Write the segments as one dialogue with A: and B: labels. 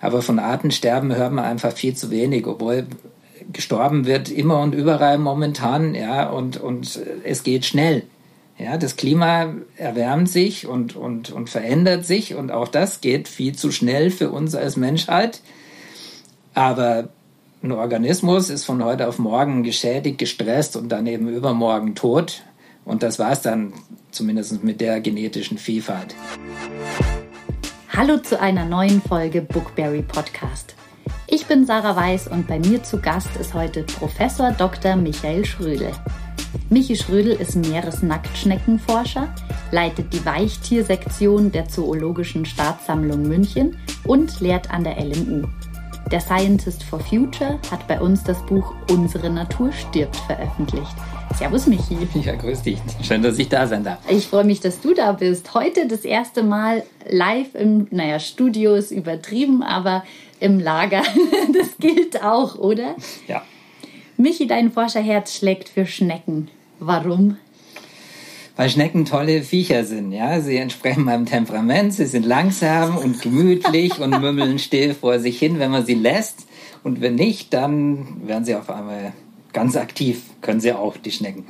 A: Aber von Artensterben hört man einfach viel zu wenig, obwohl gestorben wird immer und überall momentan, ja, und, und es geht schnell. Ja, das Klima erwärmt sich und, und, und verändert sich und auch das geht viel zu schnell für uns als Menschheit. Aber ein Organismus ist von heute auf morgen geschädigt, gestresst und dann eben übermorgen tot. Und das war es dann zumindest mit der genetischen Vielfalt.
B: Hallo zu einer neuen Folge Bookberry Podcast. Ich bin Sarah Weiß und bei mir zu Gast ist heute Professor Dr. Michael Schrödel. Michi Schrödel ist Meeresnacktschneckenforscher, leitet die Weichtiersektion der Zoologischen Staatssammlung München und lehrt an der LMU. Der Scientist for Future hat bei uns das Buch Unsere Natur stirbt veröffentlicht. Servus Michi.
A: Ja, grüß dich. Schön, dass ich da sein darf.
B: Ich freue mich, dass du da bist. Heute das erste Mal live im, naja, Studio ist übertrieben, aber im Lager. Das gilt auch, oder?
A: Ja.
B: Michi, dein Forscherherz schlägt für Schnecken. Warum?
A: weil Schnecken tolle Viecher sind. Ja, sie entsprechen meinem Temperament. Sie sind langsam und gemütlich und mümmeln still vor sich hin, wenn man sie lässt. Und wenn nicht, dann werden sie auf einmal ganz aktiv. Können sie auch die Schnecken.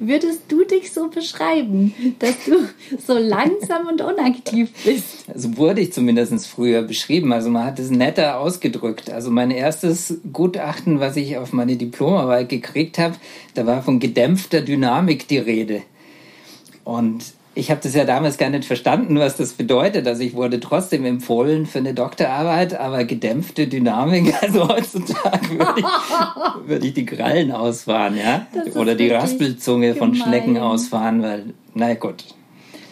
B: Würdest du dich so beschreiben, dass du so langsam und unaktiv bist?
A: Also wurde ich zumindest früher beschrieben. Also man hat es netter ausgedrückt. Also mein erstes Gutachten, was ich auf meine Diplomarbeit gekriegt habe, da war von gedämpfter Dynamik die Rede. Und ich habe das ja damals gar nicht verstanden, was das bedeutet. Also ich wurde trotzdem empfohlen für eine Doktorarbeit, aber gedämpfte Dynamik, also heutzutage würde ich, würd ich die Krallen ausfahren, ja? Oder die Raspelzunge von Schnecken ausfahren, weil, na gut.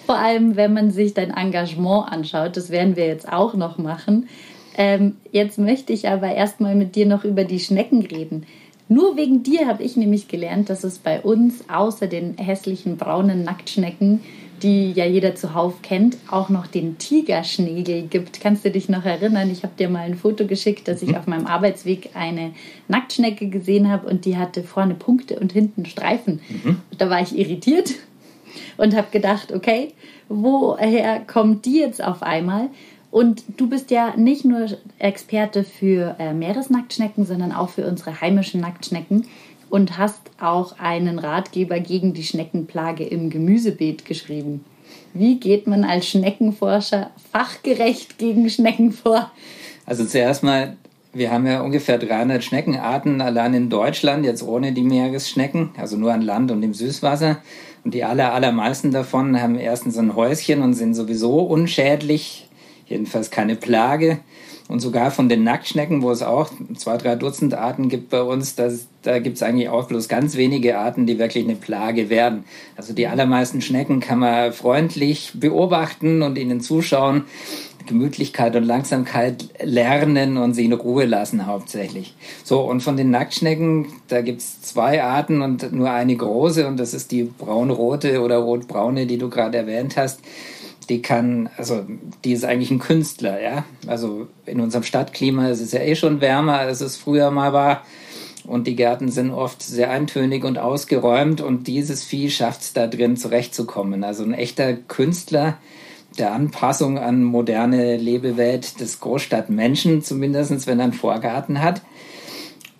B: Vor allem, wenn man sich dein Engagement anschaut, das werden wir jetzt auch noch machen. Ähm, jetzt möchte ich aber erstmal mit dir noch über die Schnecken reden. Nur wegen dir habe ich nämlich gelernt, dass es bei uns außer den hässlichen braunen Nacktschnecken, die ja jeder zuhauf kennt, auch noch den Tigerschnegel gibt. Kannst du dich noch erinnern? Ich habe dir mal ein Foto geschickt, dass ich mhm. auf meinem Arbeitsweg eine Nacktschnecke gesehen habe und die hatte vorne Punkte und hinten Streifen. Mhm. Da war ich irritiert und habe gedacht, okay, woher kommt die jetzt auf einmal? Und du bist ja nicht nur Experte für äh, Meeresnacktschnecken, sondern auch für unsere heimischen Nacktschnecken und hast auch einen Ratgeber gegen die Schneckenplage im Gemüsebeet geschrieben. Wie geht man als Schneckenforscher fachgerecht gegen Schnecken vor?
A: Also zuerst mal, wir haben ja ungefähr 300 Schneckenarten allein in Deutschland, jetzt ohne die Meeresschnecken, also nur an Land und im Süßwasser. Und die aller, allermeisten davon haben erstens ein Häuschen und sind sowieso unschädlich jedenfalls keine Plage. Und sogar von den Nacktschnecken, wo es auch zwei, drei Dutzend Arten gibt bei uns, das, da gibt es eigentlich auch bloß ganz wenige Arten, die wirklich eine Plage werden. Also die allermeisten Schnecken kann man freundlich beobachten und ihnen zuschauen. Gemütlichkeit und Langsamkeit lernen und sie in Ruhe lassen hauptsächlich. So, und von den Nacktschnecken, da gibt es zwei Arten und nur eine große und das ist die braunrote oder rotbraune, die du gerade erwähnt hast die kann, also die ist eigentlich ein Künstler, ja. Also in unserem Stadtklima ist es ja eh schon wärmer, als es früher mal war. Und die Gärten sind oft sehr eintönig und ausgeräumt und dieses Vieh schafft es da drin zurechtzukommen. Also ein echter Künstler der Anpassung an moderne Lebewelt des Großstadtmenschen, zumindest wenn er einen Vorgarten hat.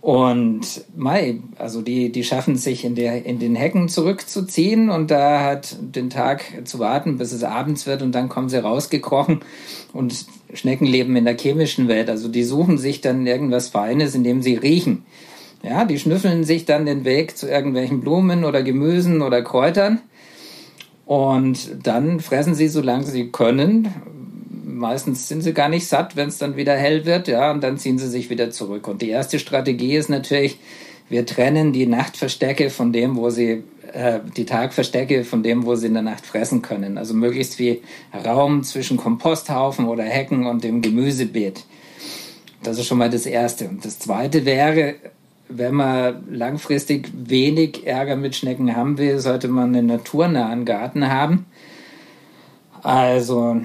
A: Und Mai, also die, die schaffen sich in, der, in den Hecken zurückzuziehen und da hat den Tag zu warten, bis es abends wird und dann kommen sie rausgekrochen und Schnecken leben in der chemischen Welt. Also die suchen sich dann irgendwas Feines, indem sie riechen. Ja, die schnüffeln sich dann den Weg zu irgendwelchen Blumen oder Gemüsen oder Kräutern und dann fressen sie, solange sie können, meistens sind sie gar nicht satt, wenn es dann wieder hell wird, ja, und dann ziehen sie sich wieder zurück. Und die erste Strategie ist natürlich, wir trennen die Nachtverstecke von dem, wo sie, äh, die Tagverstecke von dem, wo sie in der Nacht fressen können. Also möglichst viel Raum zwischen Komposthaufen oder Hecken und dem Gemüsebeet. Das ist schon mal das Erste. Und das Zweite wäre, wenn man langfristig wenig Ärger mit Schnecken haben will, sollte man einen naturnahen Garten haben. Also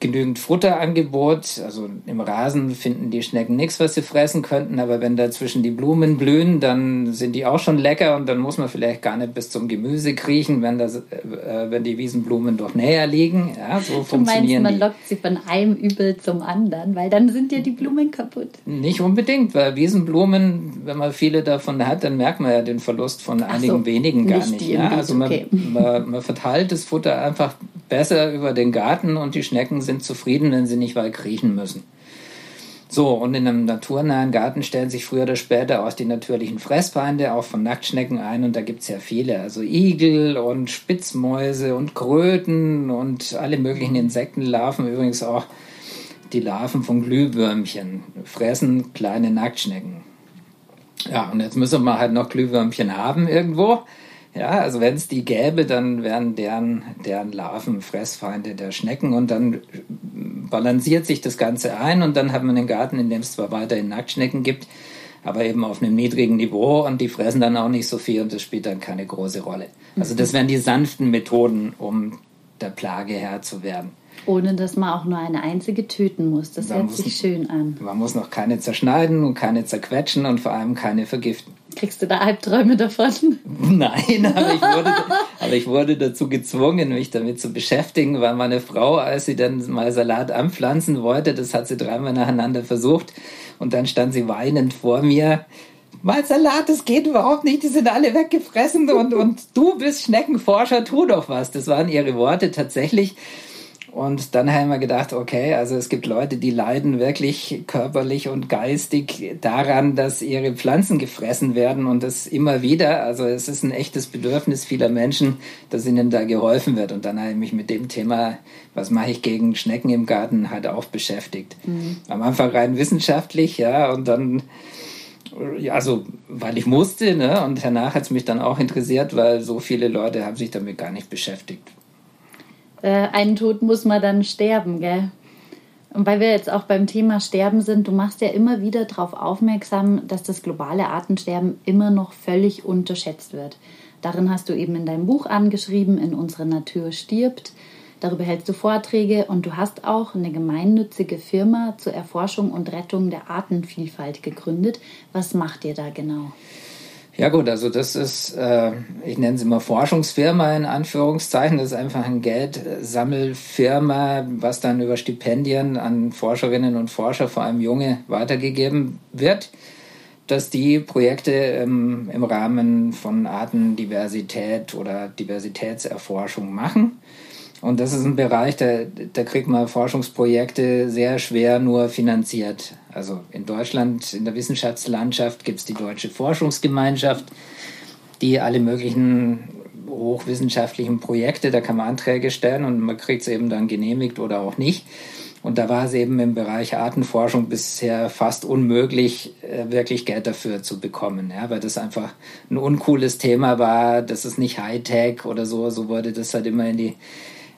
A: genügend Futterangebot. Also im Rasen finden die Schnecken nichts, was sie fressen könnten, aber wenn dazwischen die Blumen blühen, dann sind die auch schon lecker und dann muss man vielleicht gar nicht bis zum Gemüse kriechen, wenn, das, äh, wenn die Wiesenblumen doch näher liegen. Ja, so
B: du
A: funktionieren
B: meinst, man
A: die.
B: lockt sie von einem Übel zum anderen, weil dann sind ja die Blumen kaputt.
A: Nicht unbedingt, weil Wiesenblumen, wenn man viele davon hat, dann merkt man ja den Verlust von
B: Ach
A: einigen
B: so,
A: wenigen gar
B: nicht
A: nicht. Ja?
B: Beet,
A: Also man,
B: okay.
A: man, man verteilt das Futter einfach besser über den Garten und die Schnecken sind zufrieden, wenn sie nicht weit kriechen müssen. So, und in einem naturnahen Garten stellen sich früher oder später auch die natürlichen Fressfeinde, auch von Nacktschnecken ein. Und da gibt's ja viele. Also Igel und Spitzmäuse und Kröten und alle möglichen Insektenlarven. Übrigens auch die Larven von Glühwürmchen fressen kleine Nacktschnecken. Ja, und jetzt müssen wir halt noch Glühwürmchen haben irgendwo. Ja, also wenn es die gäbe, dann wären deren, deren Larven Fressfeinde der Schnecken und dann balanciert sich das Ganze ein und dann hat man einen Garten, in dem es zwar weiterhin Nacktschnecken gibt, aber eben auf einem niedrigen Niveau und die fressen dann auch nicht so viel und das spielt dann keine große Rolle. Also das wären die sanften Methoden, um der Plage Herr zu werden.
B: Ohne dass man auch nur eine einzige töten muss. Das
A: Man
B: hört
A: muss-
B: sich schön an.
A: Man muss noch keine zerschneiden und keine zerquetschen und vor allem keine vergiften.
B: Kriegst du da Albträume davon?
A: Nein, aber ich, wurde, aber ich wurde dazu gezwungen, mich damit zu beschäftigen, weil meine Frau, als sie dann mal Salat anpflanzen wollte, das hat sie dreimal nacheinander versucht und dann stand sie weinend vor mir. Mal Salat, das geht überhaupt nicht, die sind alle weggefressen und, und du bist Schneckenforscher, tu doch was. Das waren ihre Worte tatsächlich. Und dann haben wir gedacht, okay, also es gibt Leute, die leiden wirklich körperlich und geistig daran, dass ihre Pflanzen gefressen werden und das immer wieder. Also es ist ein echtes Bedürfnis vieler Menschen, dass ihnen da geholfen wird. Und dann habe ich mich mit dem Thema, was mache ich gegen Schnecken im Garten, halt auch beschäftigt. Am Anfang rein wissenschaftlich, ja, und dann ja, also weil ich musste, ne? Und danach hat es mich dann auch interessiert, weil so viele Leute haben sich damit gar nicht beschäftigt.
B: Äh, einen Tod muss man dann sterben, gell? Und weil wir jetzt auch beim Thema Sterben sind, du machst ja immer wieder darauf aufmerksam, dass das globale Artensterben immer noch völlig unterschätzt wird. Darin hast du eben in deinem Buch angeschrieben, in unserer Natur stirbt. Darüber hältst du Vorträge und du hast auch eine gemeinnützige Firma zur Erforschung und Rettung der Artenvielfalt gegründet. Was macht ihr da genau?
A: Ja gut, also das ist, äh, ich nenne es immer Forschungsfirma in Anführungszeichen. Das ist einfach ein Geldsammelfirma, was dann über Stipendien an Forscherinnen und Forscher, vor allem Junge, weitergegeben wird, dass die Projekte ähm, im Rahmen von Artendiversität oder Diversitätserforschung machen. Und das ist ein Bereich, da, da kriegt man Forschungsprojekte sehr schwer nur finanziert. Also in Deutschland, in der Wissenschaftslandschaft gibt es die Deutsche Forschungsgemeinschaft, die alle möglichen hochwissenschaftlichen Projekte, da kann man Anträge stellen und man kriegt es eben dann genehmigt oder auch nicht. Und da war es eben im Bereich Artenforschung bisher fast unmöglich, äh, wirklich Geld dafür zu bekommen, ja, weil das einfach ein uncooles Thema war. Das ist nicht Hightech oder so. So wurde das halt immer in die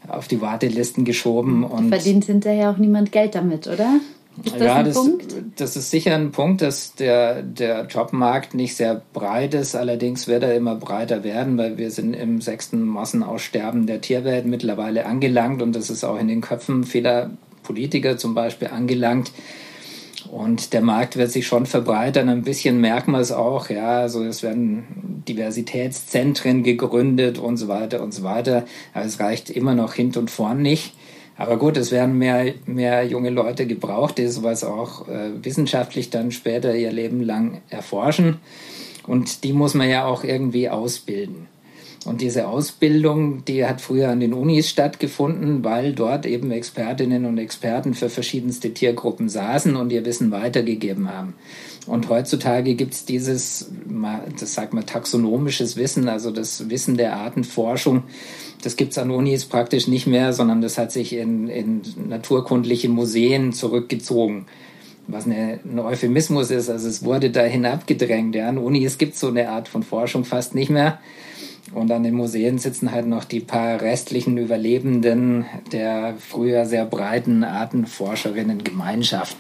A: auf die Wartelisten geschoben und
B: Verdient hinterher auch niemand Geld damit, oder? Ist das
A: ja, das, das ist sicher ein Punkt, dass der, der Jobmarkt nicht sehr breit ist. Allerdings wird er immer breiter werden, weil wir sind im sechsten Massenaussterben der Tierwelt mittlerweile angelangt und das ist auch in den Köpfen vieler Politiker zum Beispiel angelangt. Und der Markt wird sich schon verbreitern. Ein bisschen merken wir es auch. Ja, also es werden Diversitätszentren gegründet und so weiter und so weiter. Aber es reicht immer noch hint und vorn nicht. Aber gut, es werden mehr, mehr junge Leute gebraucht, die sowas auch äh, wissenschaftlich dann später ihr Leben lang erforschen. Und die muss man ja auch irgendwie ausbilden. Und diese Ausbildung, die hat früher an den Unis stattgefunden, weil dort eben Expertinnen und Experten für verschiedenste Tiergruppen saßen und ihr Wissen weitergegeben haben. Und heutzutage gibt's dieses, ma- das sagt man, taxonomisches Wissen, also das Wissen der Artenforschung. Das gibt's an Unis praktisch nicht mehr, sondern das hat sich in, in naturkundliche Museen zurückgezogen was eine, ein Euphemismus ist. Also es wurde dahin abgedrängt. Ja. An Unis gibt so eine Art von Forschung fast nicht mehr. Und an den Museen sitzen halt noch die paar restlichen Überlebenden der früher sehr breiten Artenforscherinnen-Gemeinschaft.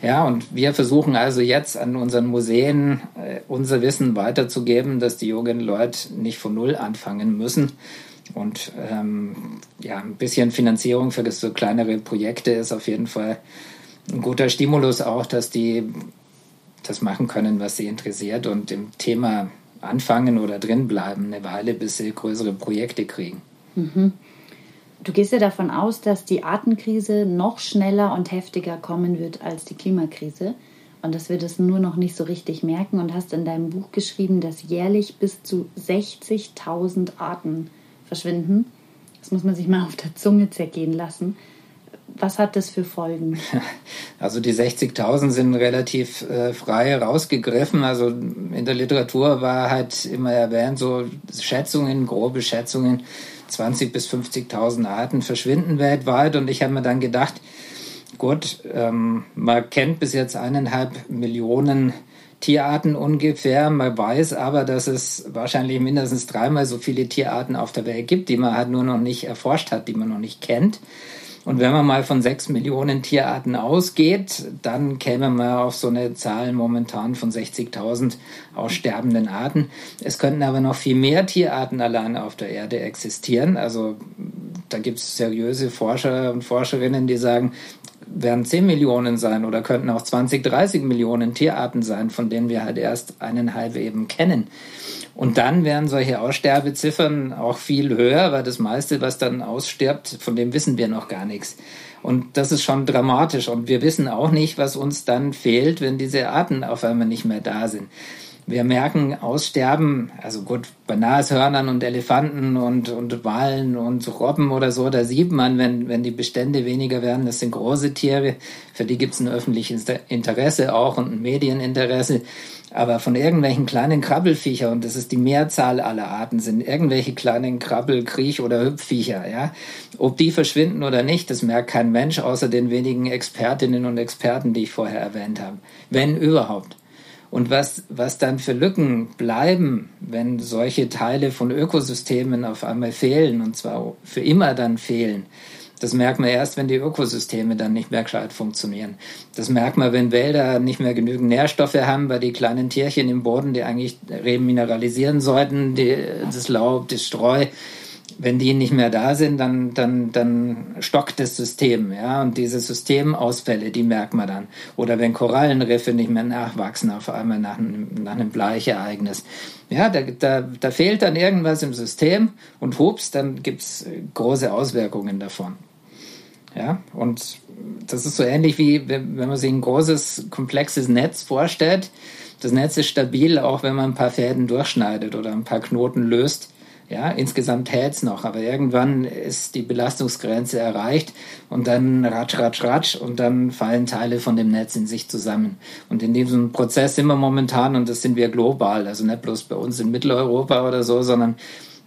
A: Ja, und wir versuchen also jetzt an unseren Museen äh, unser Wissen weiterzugeben, dass die jungen Leute nicht von Null anfangen müssen Und ähm, ja, ein bisschen Finanzierung für so kleinere Projekte ist auf jeden Fall ein guter Stimulus auch, dass die das machen können, was sie interessiert und im Thema anfangen oder drin bleiben eine Weile, bis sie größere Projekte kriegen.
B: Mhm. Du gehst ja davon aus, dass die Artenkrise noch schneller und heftiger kommen wird als die Klimakrise und dass wir das nur noch nicht so richtig merken und hast in deinem Buch geschrieben, dass jährlich bis zu 60.000 Arten verschwinden. Das muss man sich mal auf der Zunge zergehen lassen. Was hat das für Folgen?
A: Also die 60.000 sind relativ äh, frei rausgegriffen. Also in der Literatur war halt immer erwähnt, so Schätzungen, grobe Schätzungen, 20.000 bis 50.000 Arten verschwinden weltweit. Und ich habe mir dann gedacht, gut, ähm, man kennt bis jetzt eineinhalb Millionen Tierarten ungefähr. Man weiß aber, dass es wahrscheinlich mindestens dreimal so viele Tierarten auf der Welt gibt, die man halt nur noch nicht erforscht hat, die man noch nicht kennt. Und wenn man mal von sechs Millionen Tierarten ausgeht, dann käme man auf so eine Zahl momentan von 60.000 aussterbenden Arten. Es könnten aber noch viel mehr Tierarten allein auf der Erde existieren. Also da gibt es seriöse Forscher und Forscherinnen, die sagen, werden 10 Millionen sein oder könnten auch 20, 30 Millionen Tierarten sein, von denen wir halt erst eineinhalb eben kennen. Und dann wären solche Aussterbeziffern auch viel höher, weil das meiste, was dann ausstirbt, von dem wissen wir noch gar nichts. Und das ist schon dramatisch. Und wir wissen auch nicht, was uns dann fehlt, wenn diese Arten auf einmal nicht mehr da sind. Wir merken Aussterben, also gut, bei Nashörnern und Elefanten und, und Walen und Robben oder so, da sieht man, wenn, wenn die Bestände weniger werden, das sind große Tiere, für die gibt es ein öffentliches Interesse auch und ein Medieninteresse. Aber von irgendwelchen kleinen Krabbelfiecher, und das ist die Mehrzahl aller Arten, sind irgendwelche kleinen Krabbel-, Kriech- oder Hüpfviecher, ja. Ob die verschwinden oder nicht, das merkt kein Mensch, außer den wenigen Expertinnen und Experten, die ich vorher erwähnt habe. Wenn überhaupt. Und was, was dann für Lücken bleiben, wenn solche Teile von Ökosystemen auf einmal fehlen, und zwar für immer dann fehlen, das merkt man erst, wenn die Ökosysteme dann nicht mehr gescheit funktionieren. Das merkt man, wenn Wälder nicht mehr genügend Nährstoffe haben, weil die kleinen Tierchen im Boden, die eigentlich remineralisieren sollten, die, das Laub, das Streu, wenn die nicht mehr da sind, dann, dann, dann stockt das System, ja. Und diese Systemausfälle, die merkt man dann. Oder wenn Korallenriffe nicht mehr nachwachsen, auf einmal nach einem, nach einem Bleichereignis. Ja, da, da, da fehlt dann irgendwas im System und hups, dann gibt's große Auswirkungen davon. Ja, und das ist so ähnlich wie, wenn man sich ein großes, komplexes Netz vorstellt. Das Netz ist stabil, auch wenn man ein paar Fäden durchschneidet oder ein paar Knoten löst. Ja, insgesamt hält's noch, aber irgendwann ist die Belastungsgrenze erreicht und dann ratsch, ratsch, ratsch und dann fallen Teile von dem Netz in sich zusammen. Und in diesem Prozess sind wir momentan und das sind wir global, also nicht bloß bei uns in Mitteleuropa oder so, sondern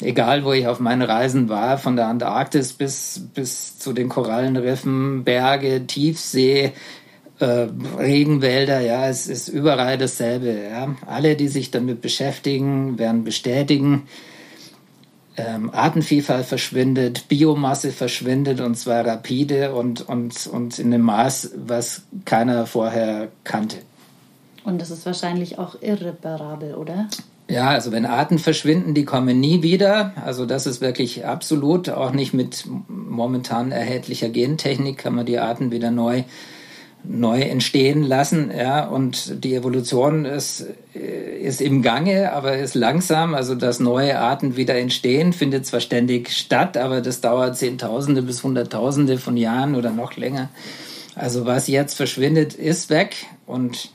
A: egal wo ich auf meinen Reisen war, von der Antarktis bis, bis zu den Korallenriffen, Berge, Tiefsee, äh, Regenwälder, ja, es ist überall dasselbe. Ja. Alle, die sich damit beschäftigen, werden bestätigen, ähm, Artenvielfalt verschwindet, Biomasse verschwindet und zwar rapide und, und, und in einem Maß, was keiner vorher kannte.
B: Und das ist wahrscheinlich auch irreparabel, oder?
A: Ja, also wenn Arten verschwinden, die kommen nie wieder. Also das ist wirklich absolut. Auch nicht mit momentan erhältlicher Gentechnik kann man die Arten wieder neu neu entstehen lassen, ja, und die Evolution ist, ist im Gange, aber ist langsam, also dass neue Arten wieder entstehen, findet zwar ständig statt, aber das dauert Zehntausende bis Hunderttausende von Jahren oder noch länger. Also was jetzt verschwindet, ist weg und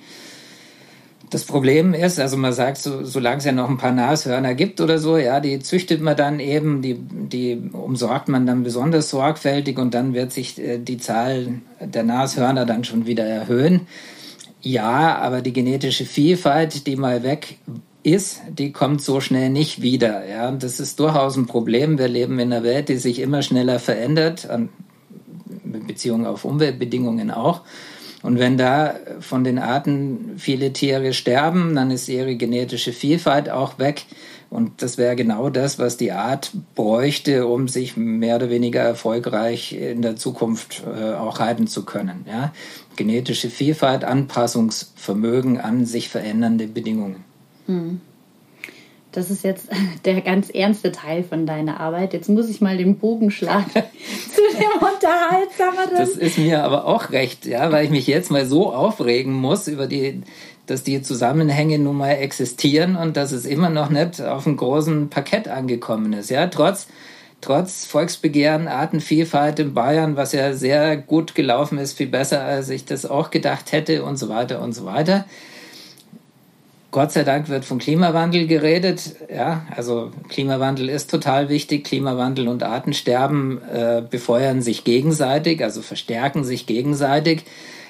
A: das Problem ist, also man sagt, so, solange es ja noch ein paar Nashörner gibt oder so, ja, die züchtet man dann eben, die, die umsorgt man dann besonders sorgfältig und dann wird sich äh, die Zahl der Nashörner dann schon wieder erhöhen. Ja, aber die genetische Vielfalt, die mal weg ist, die kommt so schnell nicht wieder. Ja, das ist durchaus ein Problem. Wir leben in einer Welt, die sich immer schneller verändert, an Beziehung auf Umweltbedingungen auch. Und wenn da von den Arten viele Tiere sterben, dann ist ihre genetische Vielfalt auch weg. Und das wäre genau das, was die Art bräuchte, um sich mehr oder weniger erfolgreich in der Zukunft äh, auch halten zu können. Ja? Genetische Vielfalt, Anpassungsvermögen an sich verändernde Bedingungen.
B: Hm. Das ist jetzt der ganz ernste Teil von deiner Arbeit. Jetzt muss ich mal den Bogen schlagen zu dem Unterhaltsameren.
A: Das ist mir aber auch recht, ja, weil ich mich jetzt mal so aufregen muss über die, dass die Zusammenhänge nun mal existieren und dass es immer noch nicht auf einem großen Parkett angekommen ist, ja, trotz trotz Volksbegehren, Artenvielfalt in Bayern, was ja sehr gut gelaufen ist, viel besser, als ich das auch gedacht hätte und so weiter und so weiter. Gott sei Dank wird vom Klimawandel geredet. Ja, also Klimawandel ist total wichtig. Klimawandel und Artensterben äh, befeuern sich gegenseitig, also verstärken sich gegenseitig.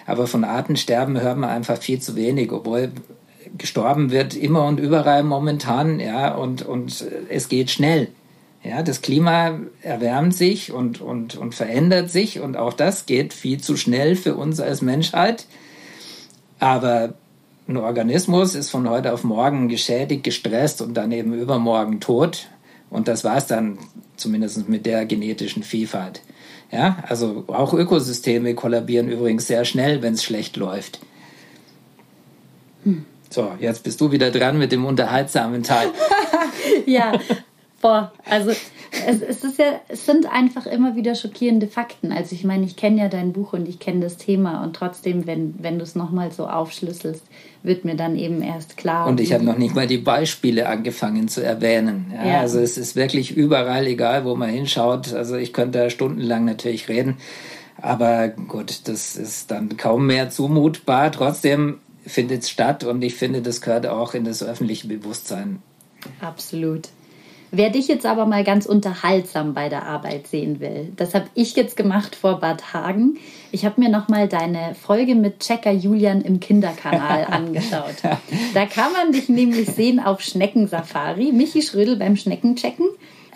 A: Aber von Artensterben hört man einfach viel zu wenig, obwohl gestorben wird immer und überall momentan. Ja, und, und es geht schnell. Ja, das Klima erwärmt sich und, und, und verändert sich und auch das geht viel zu schnell für uns als Menschheit. Aber ein Organismus ist von heute auf morgen geschädigt, gestresst und dann eben übermorgen tot. Und das war es dann zumindest mit der genetischen Vielfalt. Ja, also auch Ökosysteme kollabieren übrigens sehr schnell, wenn es schlecht läuft. Hm. So, jetzt bist du wieder dran mit dem unterhaltsamen Teil.
B: ja, boah, also es, es, ist ja, es sind einfach immer wieder schockierende Fakten. Also ich meine, ich kenne ja dein Buch und ich kenne das Thema und trotzdem, wenn, wenn du es nochmal so aufschlüsselst, wird mir dann eben erst klar.
A: Und ich habe noch nicht mal die Beispiele angefangen zu erwähnen. Ja, ja. Also es ist wirklich überall, egal wo man hinschaut. Also ich könnte da stundenlang natürlich reden. Aber gut, das ist dann kaum mehr zumutbar. Trotzdem findet es statt und ich finde, das gehört auch in das öffentliche Bewusstsein.
B: Absolut. Wer dich jetzt aber mal ganz unterhaltsam bei der Arbeit sehen will, das habe ich jetzt gemacht vor Bad Hagen. Ich habe mir noch mal deine Folge mit Checker Julian im Kinderkanal angeschaut. Da kann man dich nämlich sehen auf Schneckensafari, Michi Schrödel beim Schneckenchecken.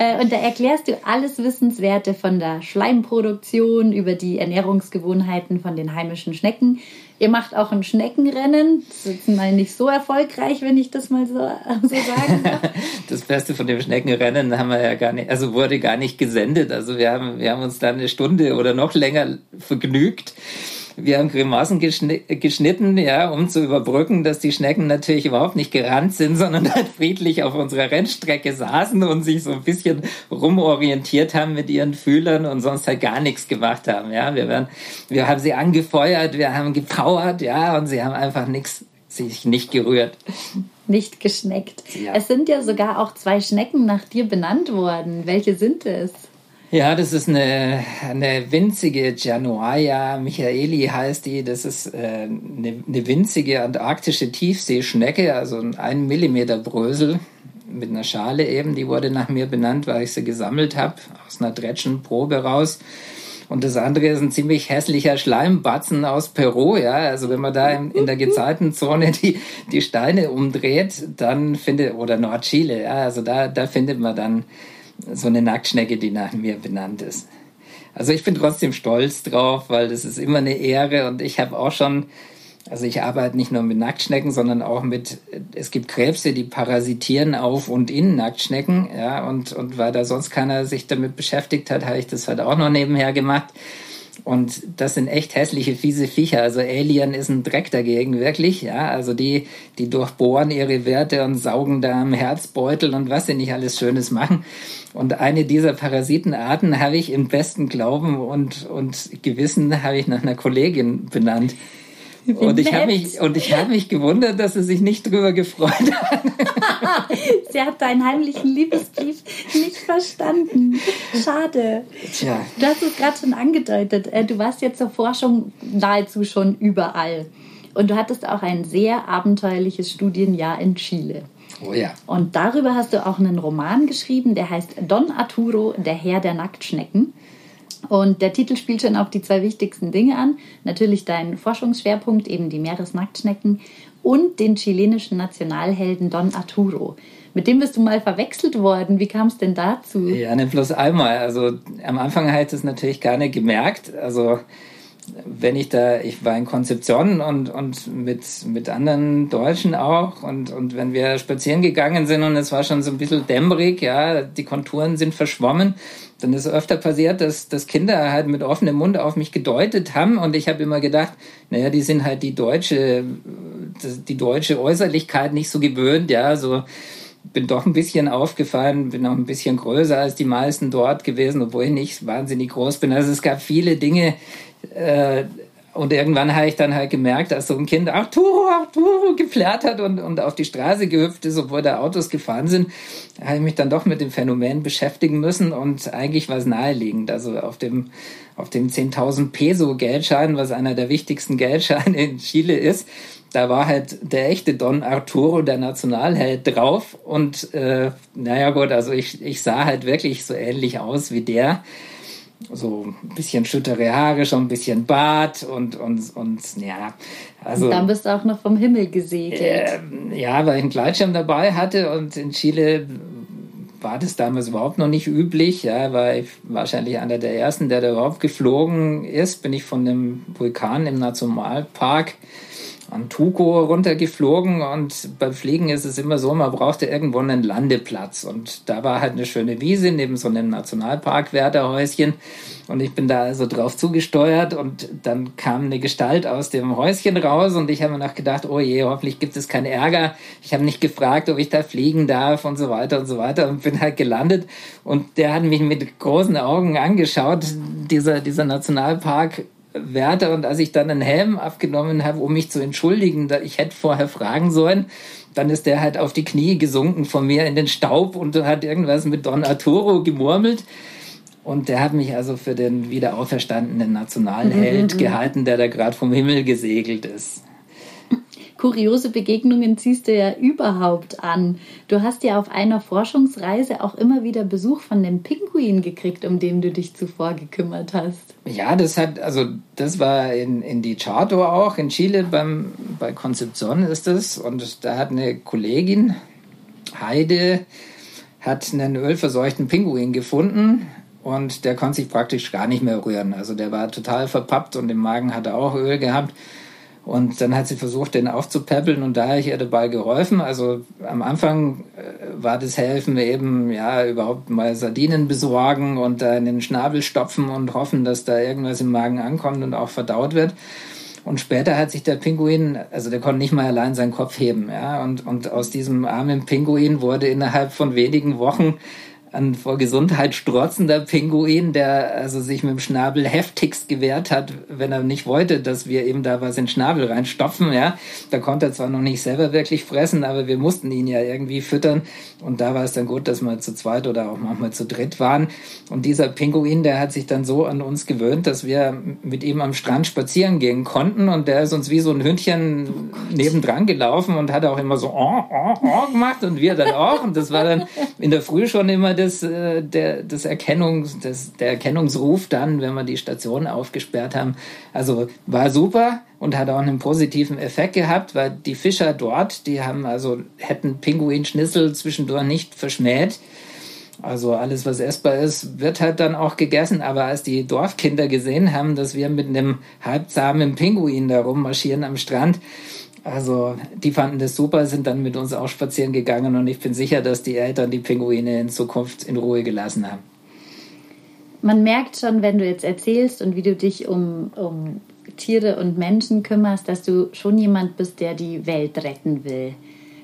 B: Äh, und da erklärst du alles Wissenswerte von der Schleimproduktion über die Ernährungsgewohnheiten von den heimischen Schnecken. Ihr macht auch ein Schneckenrennen. Das ist mal nicht so erfolgreich, wenn ich das mal so, so sagen darf.
A: Das Beste von dem Schneckenrennen haben wir ja gar nicht, also wurde gar nicht gesendet. Also wir haben, wir haben uns da eine Stunde oder noch länger vergnügt wir haben Grimassen geschnitten, ja, um zu überbrücken, dass die Schnecken natürlich überhaupt nicht gerannt sind, sondern halt friedlich auf unserer Rennstrecke saßen und sich so ein bisschen rumorientiert haben mit ihren Fühlern und sonst halt gar nichts gemacht haben, ja. Wir, werden, wir haben sie angefeuert, wir haben gepowert, ja, und sie haben einfach nichts, sich nicht gerührt.
B: Nicht geschneckt. Ja. Es sind ja sogar auch zwei Schnecken nach dir benannt worden. Welche sind es?
A: Ja, das ist eine, eine winzige Gianoia Michaeli heißt die. Das ist äh, eine, eine winzige antarktische Tiefseeschnecke, also ein Millimeter Brösel mit einer Schale eben. Die wurde nach mir benannt, weil ich sie gesammelt habe aus einer Dretschenprobe raus. Und das andere ist ein ziemlich hässlicher Schleimbatzen aus Peru, ja. Also wenn man da in, in der Gezeitenzone die, die Steine umdreht, dann findet, oder Nordchile, ja, also da, da findet man dann so eine Nacktschnecke, die nach mir benannt ist. Also ich bin trotzdem stolz drauf, weil das ist immer eine Ehre und ich habe auch schon, also ich arbeite nicht nur mit Nacktschnecken, sondern auch mit, es gibt Krebse, die parasitieren auf und in Nacktschnecken, ja, und, und weil da sonst keiner sich damit beschäftigt hat, habe ich das halt auch noch nebenher gemacht. Und das sind echt hässliche, fiese Viecher. Also Alien ist ein Dreck dagegen, wirklich. Ja, also die, die durchbohren ihre Werte und saugen da am Herzbeutel und was sie nicht alles Schönes machen. Und eine dieser Parasitenarten habe ich im besten Glauben und, und Gewissen habe ich nach einer Kollegin benannt. Und ich habe mich und ich habe mich gewundert, dass sie sich nicht drüber gefreut hat.
B: sie hat deinen heimlichen Liebesbrief nicht verstanden. Schade. Tja. Du hast es gerade schon angedeutet. Äh, du warst jetzt zur Forschung nahezu schon überall. Und du hattest auch ein sehr abenteuerliches Studienjahr in Chile.
A: Oh ja.
B: Und darüber hast du auch einen Roman geschrieben, der heißt Don Arturo, der Herr der Nacktschnecken. Und der Titel spielt schon auf die zwei wichtigsten Dinge an. Natürlich dein Forschungsschwerpunkt, eben die Meeresnacktschnecken und den chilenischen Nationalhelden Don Arturo. Mit dem bist du mal verwechselt worden. Wie kam es denn dazu?
A: Ja, nicht bloß einmal. Also am Anfang hat es natürlich gar nicht gemerkt. Also wenn ich da, ich war in Konzeption und, und mit, mit anderen Deutschen auch und, und wenn wir spazieren gegangen sind und es war schon so ein bisschen dämmerig, ja, die Konturen sind verschwommen, dann ist öfter passiert, dass, dass Kinder halt mit offenem Mund auf mich gedeutet haben und ich habe immer gedacht, naja, die sind halt die deutsche, die deutsche Äußerlichkeit nicht so gewöhnt, ja, so bin doch ein bisschen aufgefallen, bin auch ein bisschen größer als die meisten dort gewesen, obwohl ich nicht wahnsinnig groß bin. Also es gab viele Dinge, äh, und irgendwann habe ich dann halt gemerkt, dass so ein Kind Arturo, Arturo geflärt hat und, und auf die Straße gehüpft ist, obwohl da Autos gefahren sind, habe ich mich dann doch mit dem Phänomen beschäftigen müssen und eigentlich war es naheliegend. Also auf dem, auf dem 10.000 Peso Geldschein, was einer der wichtigsten Geldscheine in Chile ist, da war halt der echte Don Arturo, der Nationalheld, drauf. Und äh, naja gut, also ich, ich sah halt wirklich so ähnlich aus wie der so ein bisschen schüttere Haare, schon ein bisschen Bart und, und, und ja. Also, und
B: dann bist du auch noch vom Himmel gesegelt. Äh,
A: ja, weil ich einen Gleitschirm dabei hatte und in Chile war das damals überhaupt noch nicht üblich. Ja, war ich wahrscheinlich einer der ersten, der da überhaupt geflogen ist. Bin ich von dem Vulkan im Nationalpark an Tuco runtergeflogen und beim Fliegen ist es immer so, man brauchte irgendwo einen Landeplatz. Und da war halt eine schöne Wiese neben so einem Nationalparkwärterhäuschen und ich bin da also drauf zugesteuert und dann kam eine Gestalt aus dem Häuschen raus und ich habe mir noch gedacht, oh je, hoffentlich gibt es keinen Ärger. Ich habe nicht gefragt, ob ich da fliegen darf und so weiter und so weiter und bin halt gelandet. Und der hat mich mit großen Augen angeschaut, dieser, dieser Nationalpark Werte und als ich dann einen Helm abgenommen habe, um mich zu entschuldigen, da ich hätte vorher fragen sollen, dann ist der halt auf die Knie gesunken von mir in den Staub und hat irgendwas mit Don Arturo gemurmelt. Und der hat mich also für den wiederauferstandenen Nationalheld mhm. gehalten, der da gerade vom Himmel gesegelt ist
B: kuriose Begegnungen ziehst du ja überhaupt an. Du hast ja auf einer Forschungsreise auch immer wieder Besuch von dem Pinguin gekriegt, um den du dich zuvor gekümmert hast.
A: Ja, das hat, also das war in, in die Chato auch, in Chile beim, bei Concepción ist das. Und da hat eine Kollegin, Heide, hat einen ölverseuchten Pinguin gefunden und der konnte sich praktisch gar nicht mehr rühren. Also der war total verpappt und im Magen hat er auch Öl gehabt. Und dann hat sie versucht, den aufzupäppeln und da habe ich ihr dabei geholfen. Also am Anfang äh, war das Helfen eben, ja, überhaupt mal Sardinen besorgen und da in den Schnabel stopfen und hoffen, dass da irgendwas im Magen ankommt und auch verdaut wird. Und später hat sich der Pinguin, also der konnte nicht mal allein seinen Kopf heben, ja. Und, und aus diesem armen Pinguin wurde innerhalb von wenigen Wochen ein vor Gesundheit strotzender Pinguin, der also sich mit dem Schnabel heftigst gewehrt hat, wenn er nicht wollte, dass wir eben da was in den Schnabel reinstopfen, ja. Da konnte er zwar noch nicht selber wirklich fressen, aber wir mussten ihn ja irgendwie füttern. Und da war es dann gut, dass wir zu zweit oder auch manchmal zu dritt waren. Und dieser Pinguin, der hat sich dann so an uns gewöhnt, dass wir mit ihm am Strand spazieren gehen konnten. Und der ist uns wie so ein Hündchen nebendran gelaufen und hat auch immer so oh, oh, oh gemacht und wir dann auch. Und das war dann in der Früh schon immer des, äh, der, des Erkennungs, des, der Erkennungsruf dann, wenn wir die Station aufgesperrt haben. Also war super und hat auch einen positiven Effekt gehabt, weil die Fischer dort, die haben also, hätten Pinguinschnitzel zwischendurch nicht verschmäht. Also alles, was essbar ist, wird halt dann auch gegessen. Aber als die Dorfkinder gesehen haben, dass wir mit einem halbzahmen Pinguin da rummarschieren am Strand, also die fanden das super, sind dann mit uns auch spazieren gegangen und ich bin sicher, dass die Eltern die Pinguine in Zukunft in Ruhe gelassen haben.
B: Man merkt schon, wenn du jetzt erzählst und wie du dich um, um Tiere und Menschen kümmerst, dass du schon jemand bist, der die Welt retten will.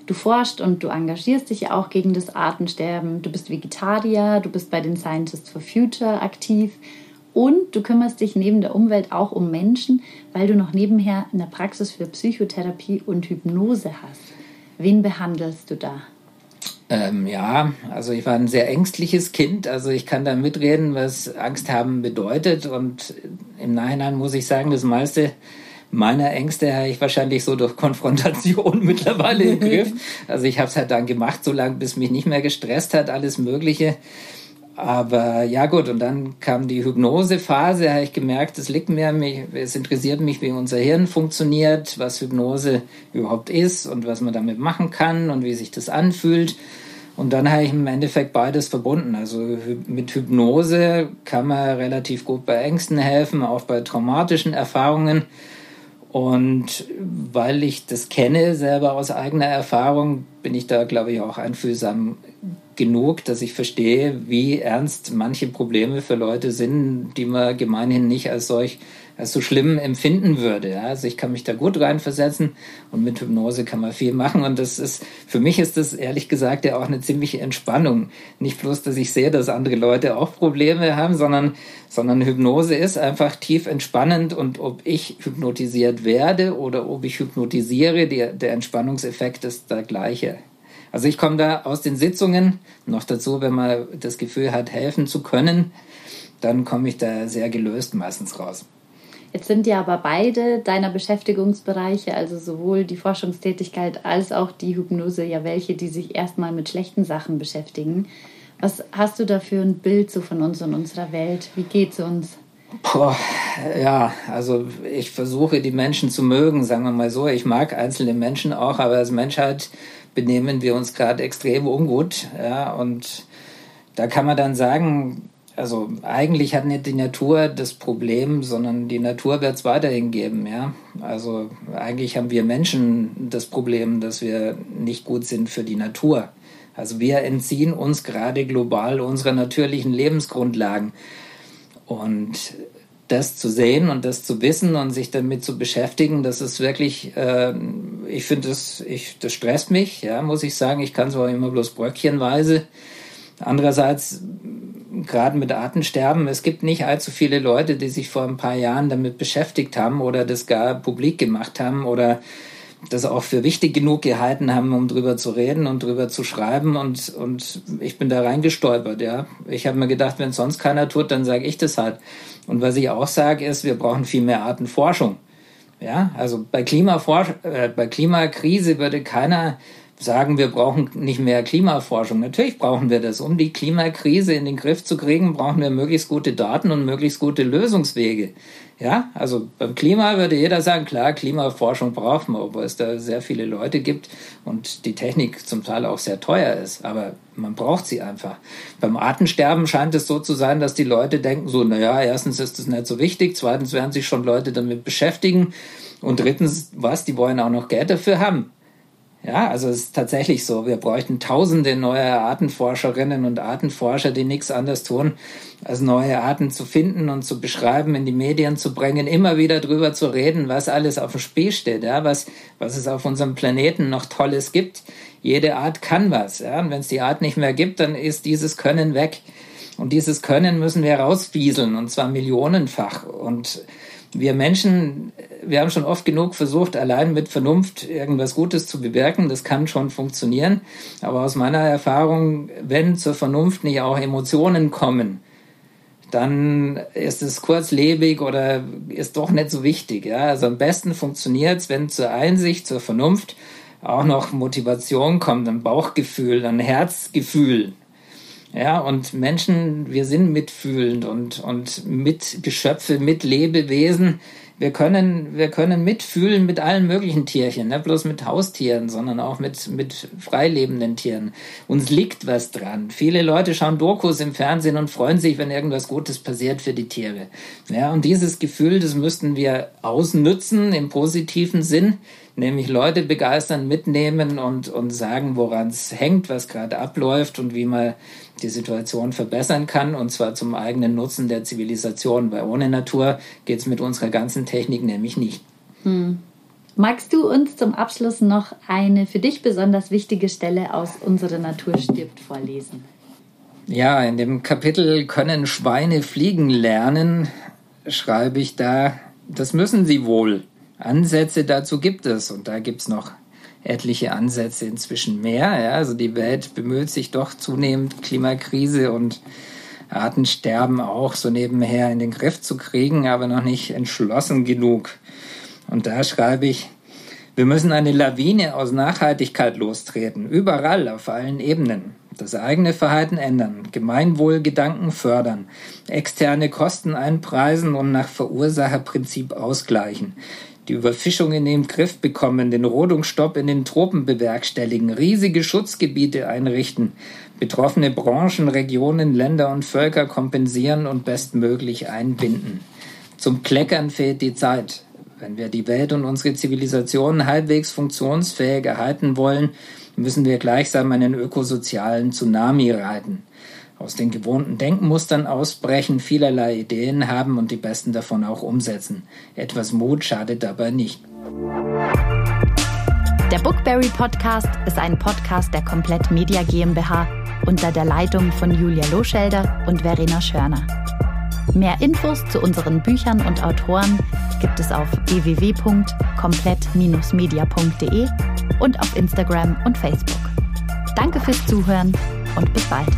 B: Du forschst und du engagierst dich ja auch gegen das Artensterben. Du bist Vegetarier, du bist bei den Scientists for Future aktiv und du kümmerst dich neben der Umwelt auch um Menschen, weil du noch nebenher eine Praxis für Psychotherapie und Hypnose hast. Wen behandelst du da?
A: Ähm, ja, also ich war ein sehr ängstliches Kind, also ich kann da mitreden, was Angst haben bedeutet und im Nachhinein muss ich sagen, das meiste meiner Ängste habe ich wahrscheinlich so durch Konfrontation mittlerweile im Griff. Also ich habe es halt dann gemacht, so lange, bis mich nicht mehr gestresst hat, alles Mögliche. Aber ja gut, und dann kam die Hypnosephase, habe ich gemerkt, es liegt mir, es interessiert mich, wie unser Hirn funktioniert, was Hypnose überhaupt ist und was man damit machen kann und wie sich das anfühlt. Und dann habe ich im Endeffekt beides verbunden. Also mit Hypnose kann man relativ gut bei Ängsten helfen, auch bei traumatischen Erfahrungen. Und weil ich das kenne, selber aus eigener Erfahrung, bin ich da, glaube ich, auch einfühlsam genug, dass ich verstehe, wie ernst manche Probleme für Leute sind, die man gemeinhin nicht als solch als so schlimm empfinden würde. Also ich kann mich da gut reinversetzen und mit Hypnose kann man viel machen. Und das ist, für mich ist das ehrlich gesagt ja auch eine ziemliche Entspannung. Nicht bloß, dass ich sehe, dass andere Leute auch Probleme haben, sondern, sondern Hypnose ist einfach tief entspannend und ob ich hypnotisiert werde oder ob ich hypnotisiere, der, der Entspannungseffekt ist der gleiche. Also ich komme da aus den Sitzungen, noch dazu, wenn man das Gefühl hat, helfen zu können, dann komme ich da sehr gelöst meistens raus.
B: Jetzt sind ja aber beide deiner Beschäftigungsbereiche, also sowohl die Forschungstätigkeit als auch die Hypnose, ja welche, die sich erstmal mit schlechten Sachen beschäftigen. Was hast du da für ein Bild so von uns und unserer Welt? Wie geht's uns?
A: Boah, ja, also ich versuche die Menschen zu mögen, sagen wir mal so. Ich mag einzelne Menschen auch, aber als Menschheit benehmen wir uns gerade extrem ungut. Ja, und da kann man dann sagen, also eigentlich hat nicht die Natur das Problem, sondern die Natur wird es weiterhin geben, ja. Also eigentlich haben wir Menschen das Problem, dass wir nicht gut sind für die Natur. Also wir entziehen uns gerade global unserer natürlichen Lebensgrundlagen. Und das zu sehen und das zu wissen und sich damit zu beschäftigen, das ist wirklich, äh, ich finde das, ich, das stresst mich, ja, muss ich sagen. Ich kann es auch immer bloß bröckchenweise. Andererseits gerade mit Artensterben, es gibt nicht allzu viele Leute, die sich vor ein paar Jahren damit beschäftigt haben oder das gar publik gemacht haben oder das auch für wichtig genug gehalten haben, um drüber zu reden und drüber zu schreiben. Und, und ich bin da reingestolpert, ja. Ich habe mir gedacht, wenn sonst keiner tut, dann sage ich das halt. Und was ich auch sage, ist, wir brauchen viel mehr Artenforschung. Ja, also bei, Klimaforsch äh, bei Klimakrise würde keiner sagen, wir brauchen nicht mehr Klimaforschung. Natürlich brauchen wir das. Um die Klimakrise in den Griff zu kriegen, brauchen wir möglichst gute Daten und möglichst gute Lösungswege. Ja, also beim Klima würde jeder sagen, klar, Klimaforschung braucht man, obwohl es da sehr viele Leute gibt und die Technik zum Teil auch sehr teuer ist. Aber man braucht sie einfach. Beim Artensterben scheint es so zu sein, dass die Leute denken so, naja, erstens ist das nicht so wichtig, zweitens werden sich schon Leute damit beschäftigen und drittens, was, die wollen auch noch Geld dafür haben. Ja, also es ist tatsächlich so. Wir bräuchten tausende neue Artenforscherinnen und Artenforscher, die nichts anderes tun, als neue Arten zu finden und zu beschreiben, in die Medien zu bringen, immer wieder drüber zu reden, was alles auf dem Spiel steht, ja, was, was es auf unserem Planeten noch Tolles gibt. Jede Art kann was, ja, und wenn es die Art nicht mehr gibt, dann ist dieses Können weg. Und dieses Können müssen wir rausfieseln, und zwar millionenfach. Und wir Menschen, wir haben schon oft genug versucht, allein mit Vernunft irgendwas Gutes zu bewirken. Das kann schon funktionieren. Aber aus meiner Erfahrung, wenn zur Vernunft nicht auch Emotionen kommen, dann ist es kurzlebig oder ist doch nicht so wichtig. Ja? Also am besten funktioniert es, wenn zur Einsicht, zur Vernunft auch noch Motivation kommt, ein Bauchgefühl, ein Herzgefühl. Ja, und Menschen, wir sind mitfühlend und, und mit Geschöpfe, mit Lebewesen. Wir können, wir können mitfühlen mit allen möglichen Tierchen, nicht bloß mit Haustieren, sondern auch mit, mit freilebenden Tieren. Uns liegt was dran. Viele Leute schauen Dokus im Fernsehen und freuen sich, wenn irgendwas Gutes passiert für die Tiere. Ja, und dieses Gefühl, das müssten wir ausnützen im positiven Sinn nämlich Leute begeistern, mitnehmen und, und sagen, woran es hängt, was gerade abläuft und wie man die Situation verbessern kann, und zwar zum eigenen Nutzen der Zivilisation, weil ohne Natur geht es mit unserer ganzen Technik nämlich nicht.
B: Hm. Magst du uns zum Abschluss noch eine für dich besonders wichtige Stelle aus Unsere Natur stirbt vorlesen?
A: Ja, in dem Kapitel Können Schweine fliegen lernen, schreibe ich da, das müssen sie wohl. Ansätze dazu gibt es und da gibt es noch etliche Ansätze inzwischen mehr. Ja? Also die Welt bemüht sich doch zunehmend, Klimakrise und Artensterben auch so nebenher in den Griff zu kriegen, aber noch nicht entschlossen genug. Und da schreibe ich, wir müssen eine Lawine aus Nachhaltigkeit lostreten, überall, auf allen Ebenen. Das eigene Verhalten ändern, Gemeinwohlgedanken fördern, externe Kosten einpreisen und nach Verursacherprinzip ausgleichen, die Überfischung in den Griff bekommen, den Rodungsstopp in den Tropen bewerkstelligen, riesige Schutzgebiete einrichten, betroffene Branchen, Regionen, Länder und Völker kompensieren und bestmöglich einbinden. Zum Kleckern fehlt die Zeit. Wenn wir die Welt und unsere Zivilisation halbwegs funktionsfähig erhalten wollen, müssen wir gleichsam einen ökosozialen Tsunami reiten. Aus den gewohnten Denkmustern ausbrechen, vielerlei Ideen haben und die besten davon auch umsetzen. Etwas Mut schadet dabei nicht.
B: Der Bookberry Podcast ist ein Podcast der Komplett Media GmbH unter der Leitung von Julia Loschelder und Verena Schörner. Mehr Infos zu unseren Büchern und Autoren gibt es auf www.komplett-media.de und auf Instagram und Facebook. Danke fürs Zuhören und bis bald.